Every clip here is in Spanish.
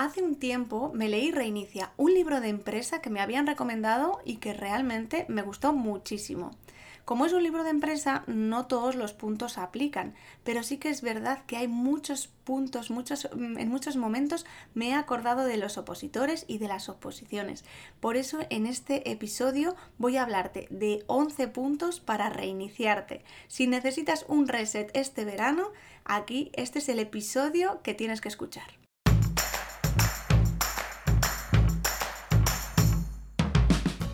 Hace un tiempo me leí Reinicia, un libro de empresa que me habían recomendado y que realmente me gustó muchísimo. Como es un libro de empresa, no todos los puntos aplican, pero sí que es verdad que hay muchos puntos, muchos, mm, en muchos momentos me he acordado de los opositores y de las oposiciones. Por eso en este episodio voy a hablarte de 11 puntos para reiniciarte. Si necesitas un reset este verano, aquí este es el episodio que tienes que escuchar.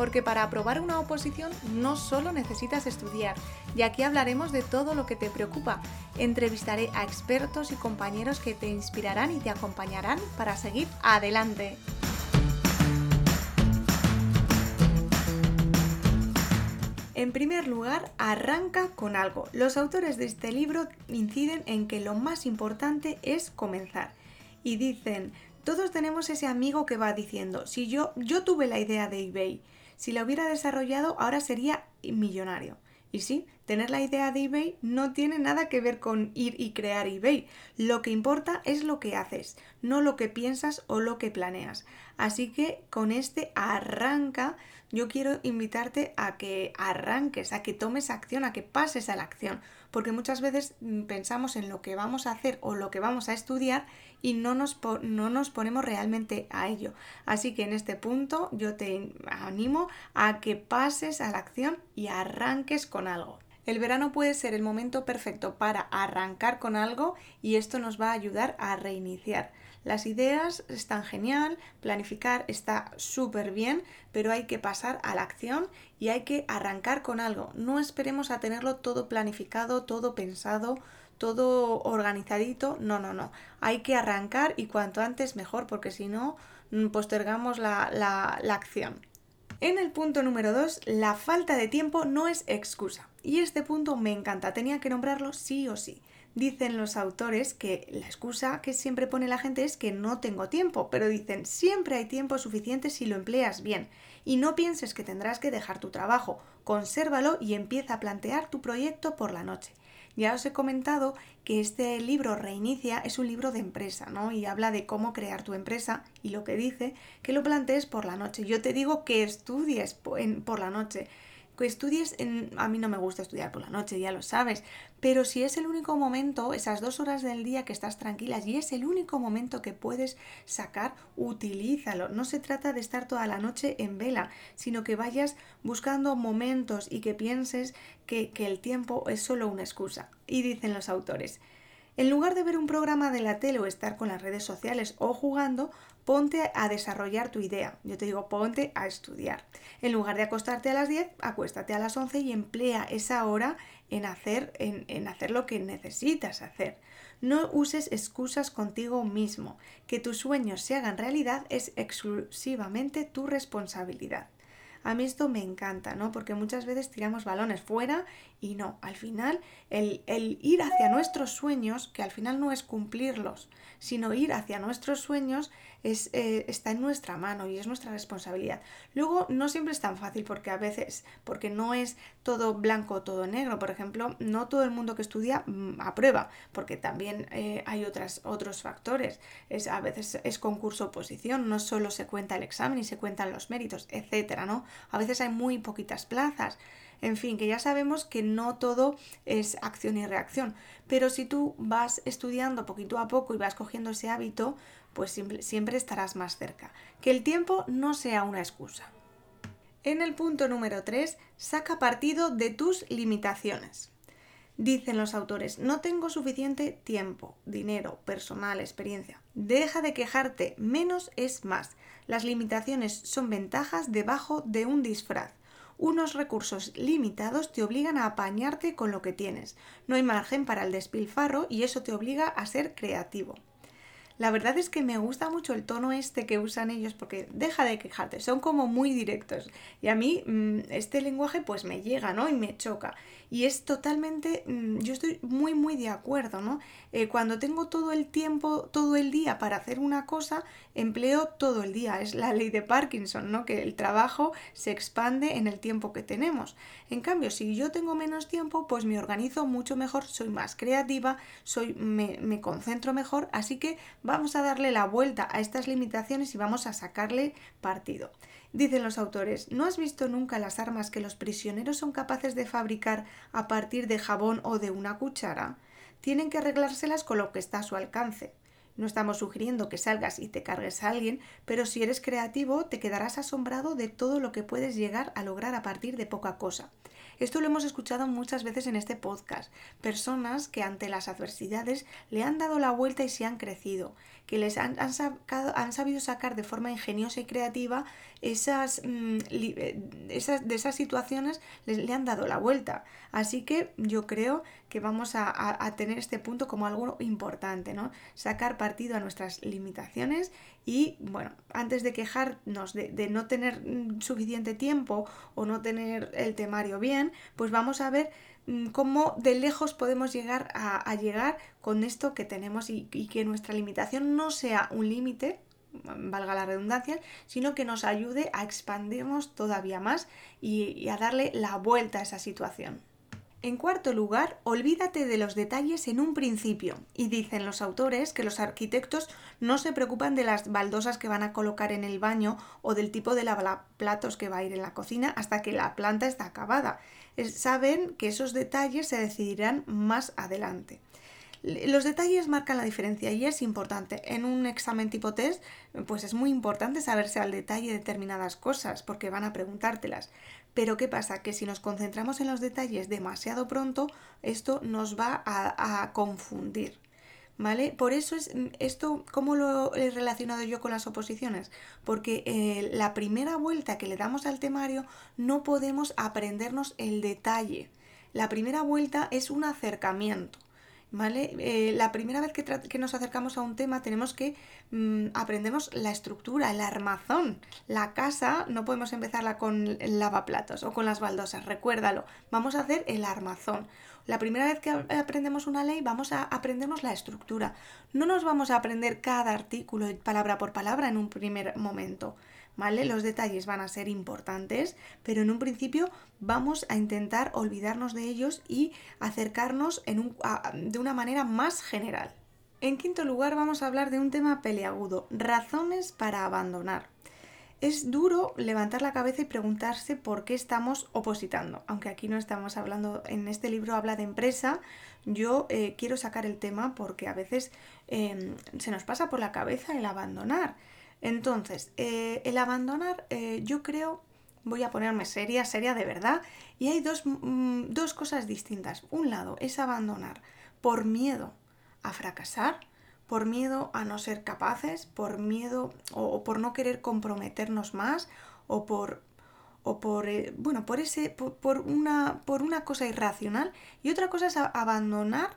porque para aprobar una oposición no solo necesitas estudiar, y aquí hablaremos de todo lo que te preocupa. Entrevistaré a expertos y compañeros que te inspirarán y te acompañarán para seguir adelante. En primer lugar, arranca con algo. Los autores de este libro inciden en que lo más importante es comenzar. Y dicen, todos tenemos ese amigo que va diciendo, si yo, yo tuve la idea de eBay, si la hubiera desarrollado ahora sería millonario. Y sí, tener la idea de eBay no tiene nada que ver con ir y crear eBay. Lo que importa es lo que haces, no lo que piensas o lo que planeas. Así que con este arranca, yo quiero invitarte a que arranques, a que tomes acción, a que pases a la acción. Porque muchas veces mm, pensamos en lo que vamos a hacer o lo que vamos a estudiar y no nos, no nos ponemos realmente a ello. Así que en este punto yo te animo a que pases a la acción y arranques con algo. El verano puede ser el momento perfecto para arrancar con algo y esto nos va a ayudar a reiniciar. Las ideas están genial, planificar está súper bien, pero hay que pasar a la acción y hay que arrancar con algo. No esperemos a tenerlo todo planificado, todo pensado, todo organizadito. No, no, no. Hay que arrancar y cuanto antes mejor, porque si no, mm, postergamos la, la, acción. En el punto número 2, la falta de tiempo no es excusa. Y este punto me encanta, tenía que nombrarlo sí o sí. Dicen los autores que la excusa que siempre pone la gente es que no tengo tiempo, pero dicen siempre hay tiempo suficiente si lo empleas bien. Y no pienses que tendrás que dejar tu trabajo, consérvalo y empieza a plantear tu proyecto por la noche. Ya os he comentado que este libro Reinicia es un libro de empresa, ¿no? Y habla de cómo crear tu empresa y lo que dice que lo plantees por la noche. Yo te digo que estudies por la noche que estudies, en... a mí no me gusta estudiar por la noche, ya lo sabes, pero si es el único momento, esas dos horas del día que estás tranquilas y es el único momento que puedes sacar, utilízalo. No se trata de estar toda la noche en vela, sino que vayas buscando momentos y que pienses que, que el tiempo es solo una excusa. Y dicen los autores, en lugar de ver un programa de la tele o estar con las redes sociales o jugando, ponte a desarrollar tu idea. Yo te digo, ponte a estudiar. En lugar de acostarte a las 10, acuéstate a las 11 y emplea esa hora en hacer, en, en hacer lo que necesitas hacer. No uses excusas contigo mismo. Que tus sueños se hagan realidad es exclusivamente tu responsabilidad. A mí esto me encanta, ¿no? Porque muchas veces tiramos balones fuera y no, al final el, el, ir hacia nuestros sueños, que al final no es cumplirlos, sino ir hacia nuestros sueños, es, eh, está en nuestra mano y es nuestra responsabilidad. Luego, no siempre es tan fácil porque a veces, porque no es todo blanco o todo negro. Por ejemplo, no todo el mundo que estudia mm, aprueba, porque también eh, hay otras, otros factores. Es, a veces es concurso oposición, no solo se cuenta el examen y se cuentan los méritos, etcétera, ¿no? A veces hay muy poquitas plazas. En fin, que ya sabemos que no todo es acción y reacción, pero si tú vas estudiando poquito a poco y vas cogiendo ese hábito, pues siempre, estarás más cerca. Que el tiempo no sea una excusa. En el punto número 3, saca partido de tus limitaciones. Dicen los autores, no tengo suficiente tiempo, dinero, personal, experiencia. Deja de quejarte, menos es más. Las limitaciones son ventajas debajo de un disfraz. Unos recursos limitados te obligan a apañarte con lo que tienes. No hay margen para el despilfarro y eso te obliga a ser creativo. La verdad es que me gusta mucho el tono este que usan ellos porque deja de quejarte, son como muy directos. Y a mí mm, este lenguaje pues me llega, ¿no? Y me choca. Y es totalmente, mm, yo estoy muy, muy de acuerdo, ¿no? Eh, cuando tengo todo el tiempo, todo el día para hacer una cosa, empleo todo el día. Es la ley de Parkinson, ¿no? Que el trabajo se expande en el tiempo que tenemos. En cambio, si yo tengo menos tiempo, pues me organizo mucho mejor, soy más creativa, soy, me, me concentro mejor, así que vamos a darle la vuelta a estas limitaciones y vamos a sacarle partido. Dicen los autores, ¿no has visto nunca las armas que los prisioneros son capaces de fabricar a partir de jabón o de una cuchara? Tienen que arreglárselas con lo que está a su alcance. No estamos sugiriendo que salgas y te cargues a alguien, pero si eres creativo te quedarás asombrado de todo lo que puedes llegar a lograr a partir de poca cosa. Esto lo hemos escuchado muchas veces en este podcast. Personas que ante las adversidades le han dado la vuelta y se han crecido, que les han, han sabido sacar de forma ingeniosa y creativa esas, mm, eh, esas de esas situaciones, les, le han dado la vuelta. Así que yo creo que vamos a, tener este punto como algo importante, ¿no? Sacar partido a nuestras limitaciones y, bueno, antes de quejarnos de, no tener mm, suficiente tiempo o no tener el temario bien, pues vamos a ver mm, cómo de lejos podemos llegar a, llegar con esto que tenemos y, que nuestra limitación no sea un límite, valga la redundancia, sino que nos ayude a expandirnos todavía más y a darle la vuelta a esa situación. En cuarto lugar, olvídate de los detalles en un principio. Y dicen los autores que los arquitectos no se preocupan de las baldosas que van a colocar en el baño o del tipo de lavaplatos que va a ir en la cocina hasta que la planta está acabada. Saben que esos detalles se decidirán más adelante. Los detalles marcan la diferencia y es importante. En un examen tipo test, pues es muy importante saberse al detalle determinadas cosas porque van a preguntártelas. Pero ¿qué pasa? Que si nos concentramos en los detalles demasiado pronto, esto nos va a, confundir. ¿Vale? Por eso es esto, ¿cómo lo he relacionado yo con las oposiciones? Porque eh, la primera vuelta que le damos al temario no podemos aprendernos el detalle. La primera vuelta es un acercamiento. ¿Vale? Eh, la primera vez que, nos acercamos a un tema tenemos que mm, aprendemos la estructura, el armazón. La casa no podemos empezarla con el lavaplatos o con las baldosas, recuérdalo. Vamos a hacer el armazón. La primera vez que aprendemos una ley vamos a aprendernos la estructura. No nos vamos a aprender cada artículo palabra por palabra en un primer momento. Los detalles van a ser importantes, pero en un principio vamos a intentar olvidarnos de ellos y acercarnos de una manera más general. En quinto lugar vamos a hablar de un tema peleagudo, razones para abandonar. Es duro levantar la cabeza y preguntarse por qué estamos opositando, aunque aquí no estamos hablando, en este libro habla de empresa, yo eh, quiero sacar el tema porque a veces em, se nos pasa por la cabeza el abandonar. Entonces, eh, el abandonar, eh, yo creo, voy a ponerme seria, seria de verdad, y hay dos, mm, dos cosas distintas. Un lado es abandonar por miedo a fracasar, por miedo a no ser capaces, por miedo o, por no querer comprometernos más, o por o por eh, bueno por ese por, una por una cosa irracional y otra cosa es abandonar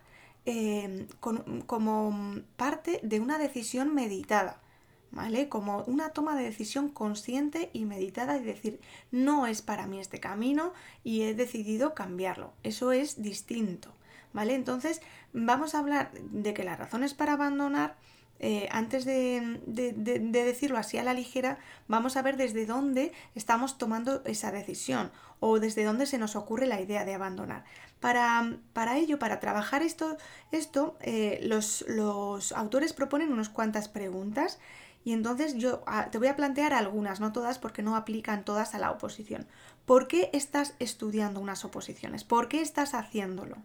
como parte de una decisión meditada ¿vale? Como una toma de decisión consciente y meditada y decir, no es para mí este camino y he decidido cambiarlo. Eso es distinto, ¿vale? Entonces, vamos a hablar de que las razones para abandonar, eh, antes de, decirlo así a la ligera, vamos a ver desde dónde estamos tomando esa decisión o desde dónde se nos ocurre la idea de abandonar. Para, para ello, para trabajar esto, esto eh, los, los autores proponen unas cuantas preguntas y entonces yo ah, te voy a plantear algunas, no todas porque no aplican todas a la oposición. ¿Por qué estás estudiando unas oposiciones? ¿Por qué estás haciéndolo?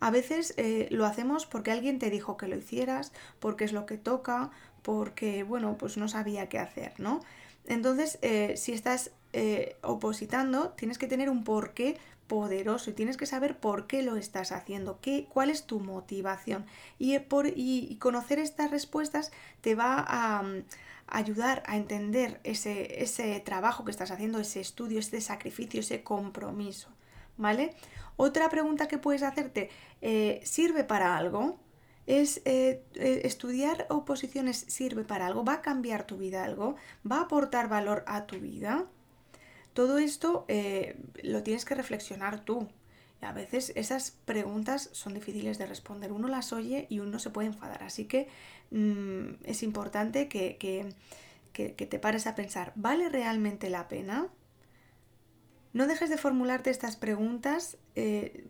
A veces eh, lo hacemos porque alguien te dijo que lo hicieras, porque es lo que toca, porque, bueno, pues no sabía qué hacer, ¿no? Entonces, eh, si estás eh, opositando, tienes que tener un porqué poderoso y tienes que saber por qué lo estás haciendo, qué, cuál es tu motivación. Y, por, y conocer estas respuestas te va a, mm, ayudar a entender ese, ese trabajo que estás haciendo, ese estudio, ese sacrificio, ese compromiso. ¿Vale? Otra pregunta que puedes hacerte, eh, ¿sirve para algo? es eh, eh, estudiar oposiciones sirve para algo, va a cambiar tu vida algo, va a aportar valor a tu vida. Todo esto eh, lo tienes que reflexionar tú. a veces esas preguntas son difíciles de responder. Uno las oye y uno se puede enfadar. Así que mm, es importante que, que te pares a pensar, ¿vale realmente la pena? No dejes de formularte estas preguntas y,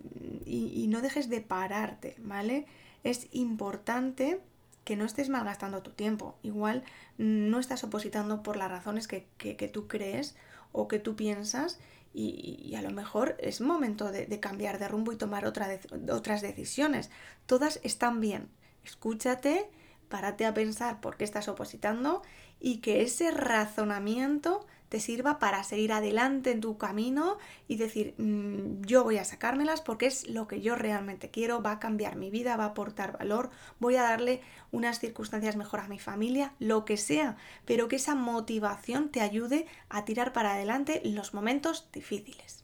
y, no dejes de pararte, ¿vale? es importante que no estés malgastando tu tiempo. Igual no estás opositando por las razones que, tú crees o que tú piensas y, a lo mejor es momento de, cambiar de rumbo y tomar otras decisiones. Todas están bien. Escúchate, párate a pensar por qué estás opositando y que ese razonamiento te sirva para seguir adelante en tu camino y decir, mm, yo voy a sacármelas porque es lo que yo realmente quiero, va a cambiar mi vida, va a aportar valor, voy a darle unas circunstancias mejor a mi familia, lo que sea, pero que esa motivación te ayude a tirar para adelante los momentos difíciles.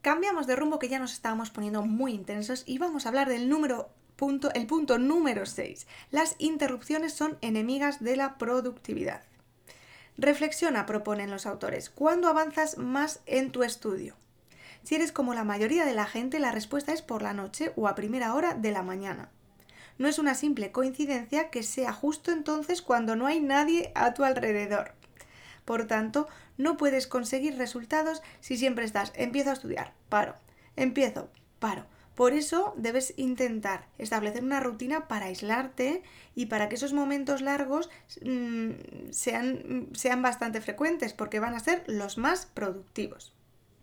Cambiamos de rumbo que ya nos estábamos poniendo muy intensos y vamos a hablar del número punto, el punto número 6. Las interrupciones son enemigas de la productividad. Reflexiona, proponen los autores, ¿cuándo avanzas más en tu estudio? Si eres como la mayoría de la gente, la respuesta es por la noche o a primera hora de la mañana. No es una simple coincidencia que sea justo entonces cuando no hay nadie a tu alrededor. Por tanto, no puedes conseguir resultados si siempre estás empiezo a estudiar, paro, empiezo, paro, por eso debes intentar establecer una rutina para aislarte y para que esos momentos largos mm, sean, sean bastante frecuentes, porque van a ser los más productivos.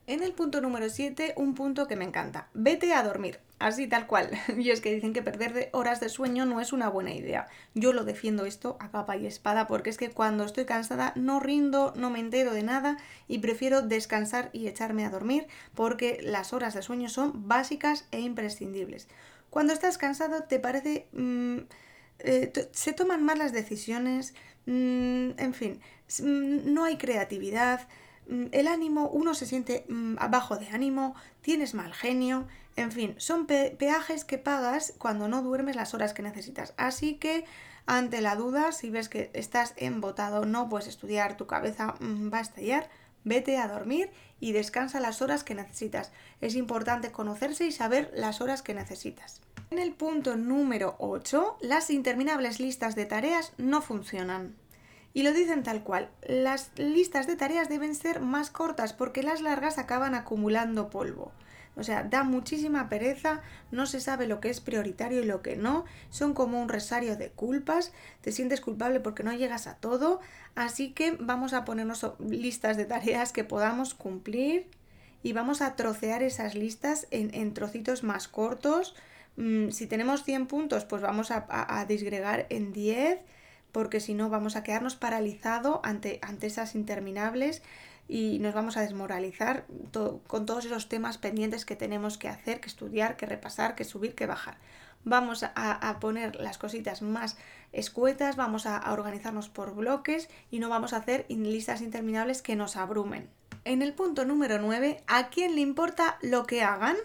En el punto número 7, un punto que me encanta. Vete a dormir. Así tal cual. Y es que dicen que perder horas de sueño no es una buena idea. Yo lo defiendo esto a capa y espada porque es que cuando estoy cansada no rindo, no me entero de nada y prefiero descansar y echarme a dormir porque las horas de sueño son básicas e imprescindibles. Cuando estás cansado te parece... Mm, eh, se toman malas decisiones, mm, en fin, mm, no hay creatividad, el ánimo, uno se siente mm, abajo de ánimo, tienes mal genio, en fin, son peajes que pagas cuando no duermes las horas que necesitas. Así que ante la duda, si ves que estás embotado, no puedes estudiar, tu cabeza mm, va a estallar, vete a dormir y descansa las horas que necesitas. Es importante conocerse y saber las horas que necesitas. En el punto número 8, las interminables listas de tareas no funcionan. Y lo dicen tal cual, las listas de tareas deben ser más cortas porque las largas acaban acumulando polvo. O sea, da muchísima pereza, no se sabe lo que es prioritario y lo que no, son como un resario de culpas, te sientes culpable porque no llegas a todo, así que vamos a ponernos listas de tareas que podamos cumplir y vamos a trocear esas listas en, trocitos más cortos. Mm, si tenemos 100 puntos, pues vamos a, a disgregar en 10 porque si no vamos a quedarnos paralizados ante, ante esas interminables y nos vamos a desmoralizar con todos esos temas pendientes que tenemos que hacer, que estudiar, que repasar, que subir, que bajar. Vamos a, poner las cositas más escuetas, vamos a, a organizarnos por bloques y no vamos a hacer listas interminables que nos abrumen. En el punto número 9, ¿a quién le importa lo que hagan?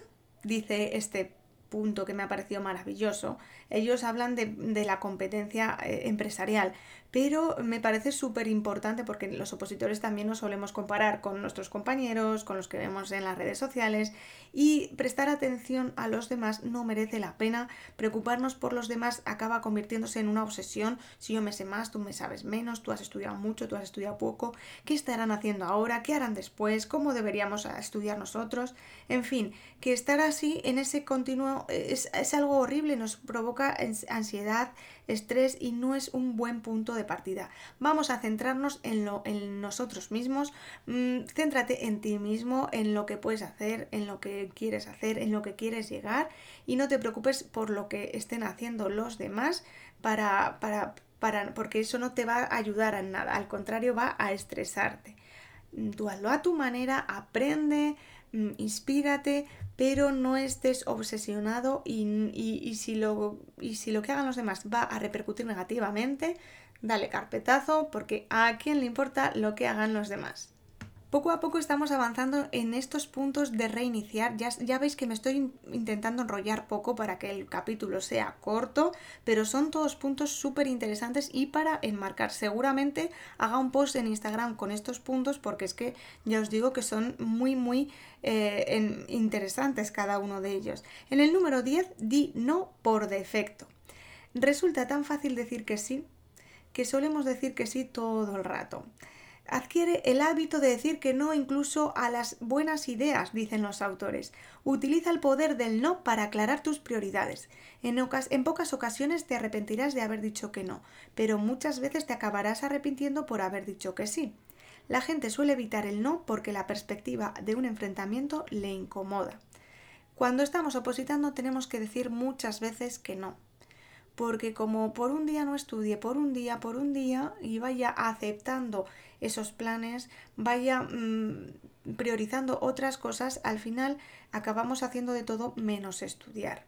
Dice este punto que me ha parecido maravilloso. Ellos hablan de, la competencia eh, empresarial, pero me parece súper importante porque los opositores también nos solemos comparar con nuestros compañeros, con los que vemos en las redes sociales y prestar atención a los demás no merece la pena. Preocuparnos por los demás acaba convirtiéndose en una obsesión. Si yo me sé más, tú me sabes menos, tú has estudiado mucho, tú has estudiado poco, ¿qué estarán haciendo ahora? ¿Qué harán después? ¿Cómo deberíamos estudiar nosotros? En fin, que estar así en ese continuo es, es algo horrible, nos provoca ansiedad, estrés y no es un buen punto de partida. Vamos a centrarnos en, lo, en nosotros mismos, mm, céntrate en ti mismo, en lo que puedes hacer, en lo que quieres hacer, en lo que quieres llegar y no te preocupes por lo que estén haciendo los demás para, para, para porque eso no te va a ayudar a nada, al contrario va a estresarte. Tú hazlo a tu manera, aprende, Mm, inspírate, pero no estés obsesionado y, si lo, y si lo que hagan los demás va a repercutir negativamente, dale carpetazo porque a quién le importa lo que hagan los demás. Poco a poco estamos avanzando en estos puntos de reiniciar. Ya, veis que me estoy intentando enrollar poco para que el capítulo sea corto, pero son todos puntos súper interesantes y para enmarcar. Seguramente haga un post en Instagram con estos puntos porque es que ya os digo que son muy, muy eh, interesantes cada uno de ellos. En el número 10, di no por defecto. Resulta tan fácil decir que sí que solemos decir que sí todo el rato. Adquiere el hábito de decir que no incluso a las buenas ideas, dicen los autores. Utiliza el poder del no para aclarar tus prioridades. En, pocas ocasiones te arrepentirás de haber dicho que no, pero muchas veces te acabarás arrepintiendo por haber dicho que sí. La gente suele evitar el no porque la perspectiva de un enfrentamiento le incomoda. Cuando estamos opositando tenemos que decir muchas veces que no, porque como por un día no estudie, por un día, por un día, y vaya aceptando esos planes, vaya mm, priorizando otras cosas, al final acabamos haciendo de todo menos estudiar.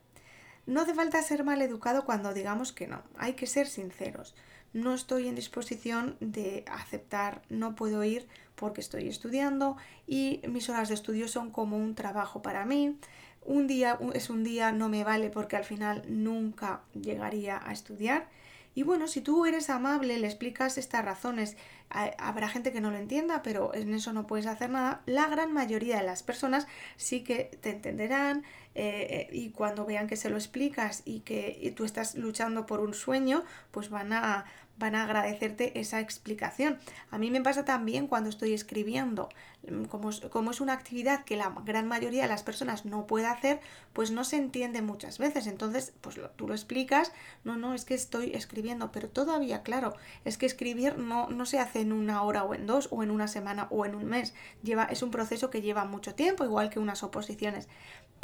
No hace falta ser mal educado cuando digamos que no, hay que ser sinceros. No estoy en disposición de aceptar, no puedo ir porque estoy estudiando y mis horas de estudio son como un trabajo para mí un día es un día, no me vale porque al final nunca llegaría a estudiar. Y bueno, si tú eres amable, le explicas estas razones, habrá gente que no lo entienda, pero en eso no puedes hacer nada. La gran mayoría de las personas sí que te entenderán eh, y cuando vean que se lo explicas y que tú estás luchando por un sueño, pues van a, van a agradecerte esa explicación. A mí me pasa también cuando estoy escribiendo, mm, como, como, es una actividad que la gran mayoría de las personas no puede hacer, pues no se entiende muchas veces. Entonces, pues tú lo explicas, no, no, es que estoy escribiendo, pero todavía, claro, es que escribir no, no se hace en una hora o en dos, o en una semana o en un mes. Lleva, es un proceso que lleva mucho tiempo, igual que unas oposiciones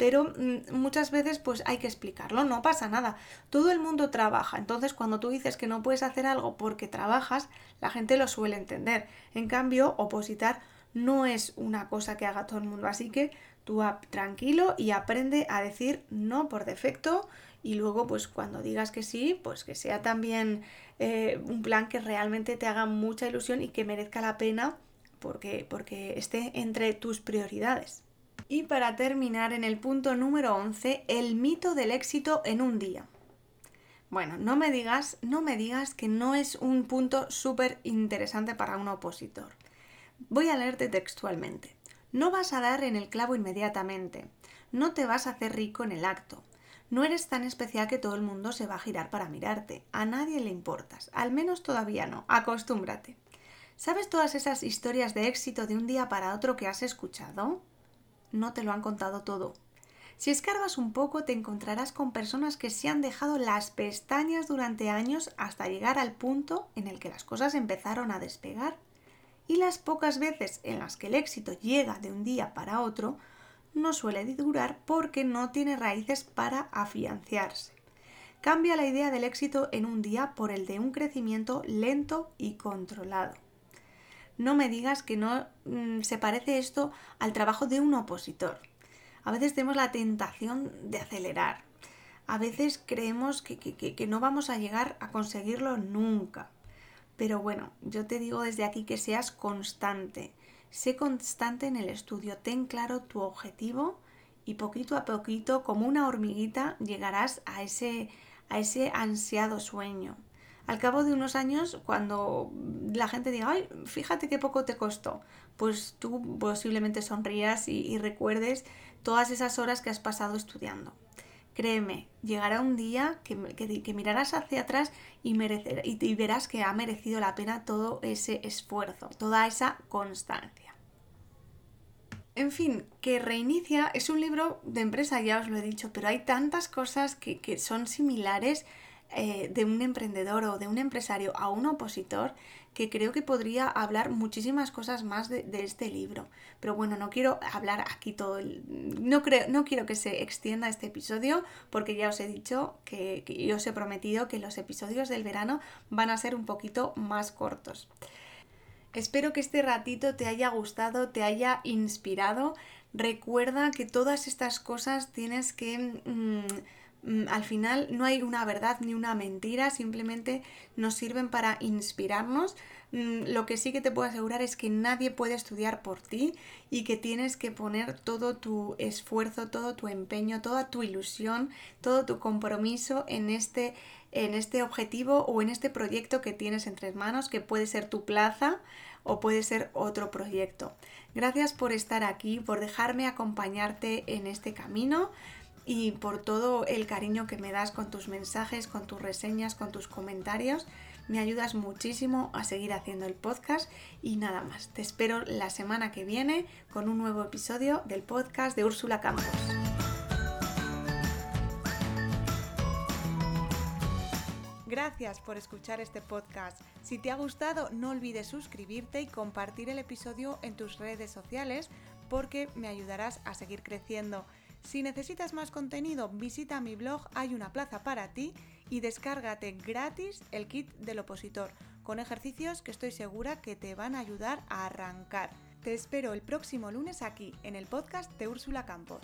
pero mm, muchas veces pues hay que explicarlo, no pasa nada. Todo el mundo trabaja, entonces cuando tú dices que no puedes hacer algo porque trabajas, la gente lo suele entender. En cambio, opositar no es una cosa que haga todo el mundo, así que tú tranquilo y aprende a decir no por defecto y luego pues cuando digas que sí, pues que sea también eh, un plan que realmente te haga mucha ilusión y que merezca la pena porque, porque esté entre tus prioridades. Y para terminar, en el punto número 11, el mito del éxito en un día. Bueno, no me digas, no me digas que no es un punto súper interesante para un opositor. Voy a leerte textualmente. No vas a dar en el clavo inmediatamente. No te vas a hacer rico en el acto. No eres tan especial que todo el mundo se va a girar para mirarte. A nadie le importas. Al menos todavía no. Acostúmbrate. ¿Sabes todas esas historias de éxito de un día para otro que has escuchado? No te lo han contado todo. Si escarbas un poco te encontrarás con personas que se han dejado las pestañas durante años hasta llegar al punto en el que las cosas empezaron a despegar. Y las pocas veces en las que el éxito llega de un día para otro, no suele durar porque no tiene raíces para afianciarse. Cambia la idea del éxito en un día por el de un crecimiento lento y controlado no me digas que no mm, se parece esto al trabajo de un opositor. A veces tenemos la tentación de acelerar. A veces creemos que, que no vamos a llegar a conseguirlo nunca. Pero bueno, yo te digo desde aquí que seas constante. Sé constante en el estudio, ten claro tu objetivo y poquito a poquito, como una hormiguita, llegarás a ese, a ese ansiado sueño al cabo de unos años, cuando la gente diga, ay, fíjate qué poco te costó, pues tú posiblemente sonrías y, recuerdes todas esas horas que has pasado estudiando. Créeme, llegará un día que, mirarás hacia atrás y, verás que ha merecido la pena todo ese esfuerzo, toda esa constancia. En fin, que reinicia es un libro de empresa, ya os lo he dicho, pero hay tantas cosas que son similares eh, de un emprendedor o de un empresario a un opositor que creo que podría hablar muchísimas cosas más de, este libro. Pero bueno, no quiero hablar aquí todo el... No, creo, no quiero que se extienda este episodio porque ya os he dicho que, que yo os he prometido que los episodios del verano van a ser un poquito más cortos. Espero que este ratito te haya gustado, te haya inspirado. Recuerda que todas estas cosas tienes que... Mm, al final no hay una verdad ni una mentira, simplemente nos sirven para inspirarnos. Mm, lo que sí que te puedo asegurar es que nadie puede estudiar por ti y que tienes que poner todo tu esfuerzo, todo tu empeño, toda tu ilusión, todo tu compromiso en este, en este objetivo o en este proyecto que tienes entre manos, que puede ser tu plaza o puede ser otro proyecto. Gracias por estar aquí, por dejarme acompañarte en este camino y por todo el cariño que me das con tus mensajes, con tus reseñas, con tus comentarios. Me ayudas muchísimo a seguir haciendo el podcast y nada más. Te espero la semana que viene con un nuevo episodio del podcast de Úrsula Campos. Gracias por escuchar este podcast. Si te ha gustado, no olvides suscribirte y compartir el episodio en tus redes sociales porque me ayudarás a seguir creciendo. Si necesitas más contenido, visita mi blog Hay una plaza para ti y descárgate gratis el kit del opositor, con ejercicios que estoy segura que te van a ayudar a arrancar. Te espero el próximo lunes aquí, en el podcast de Úrsula Campos.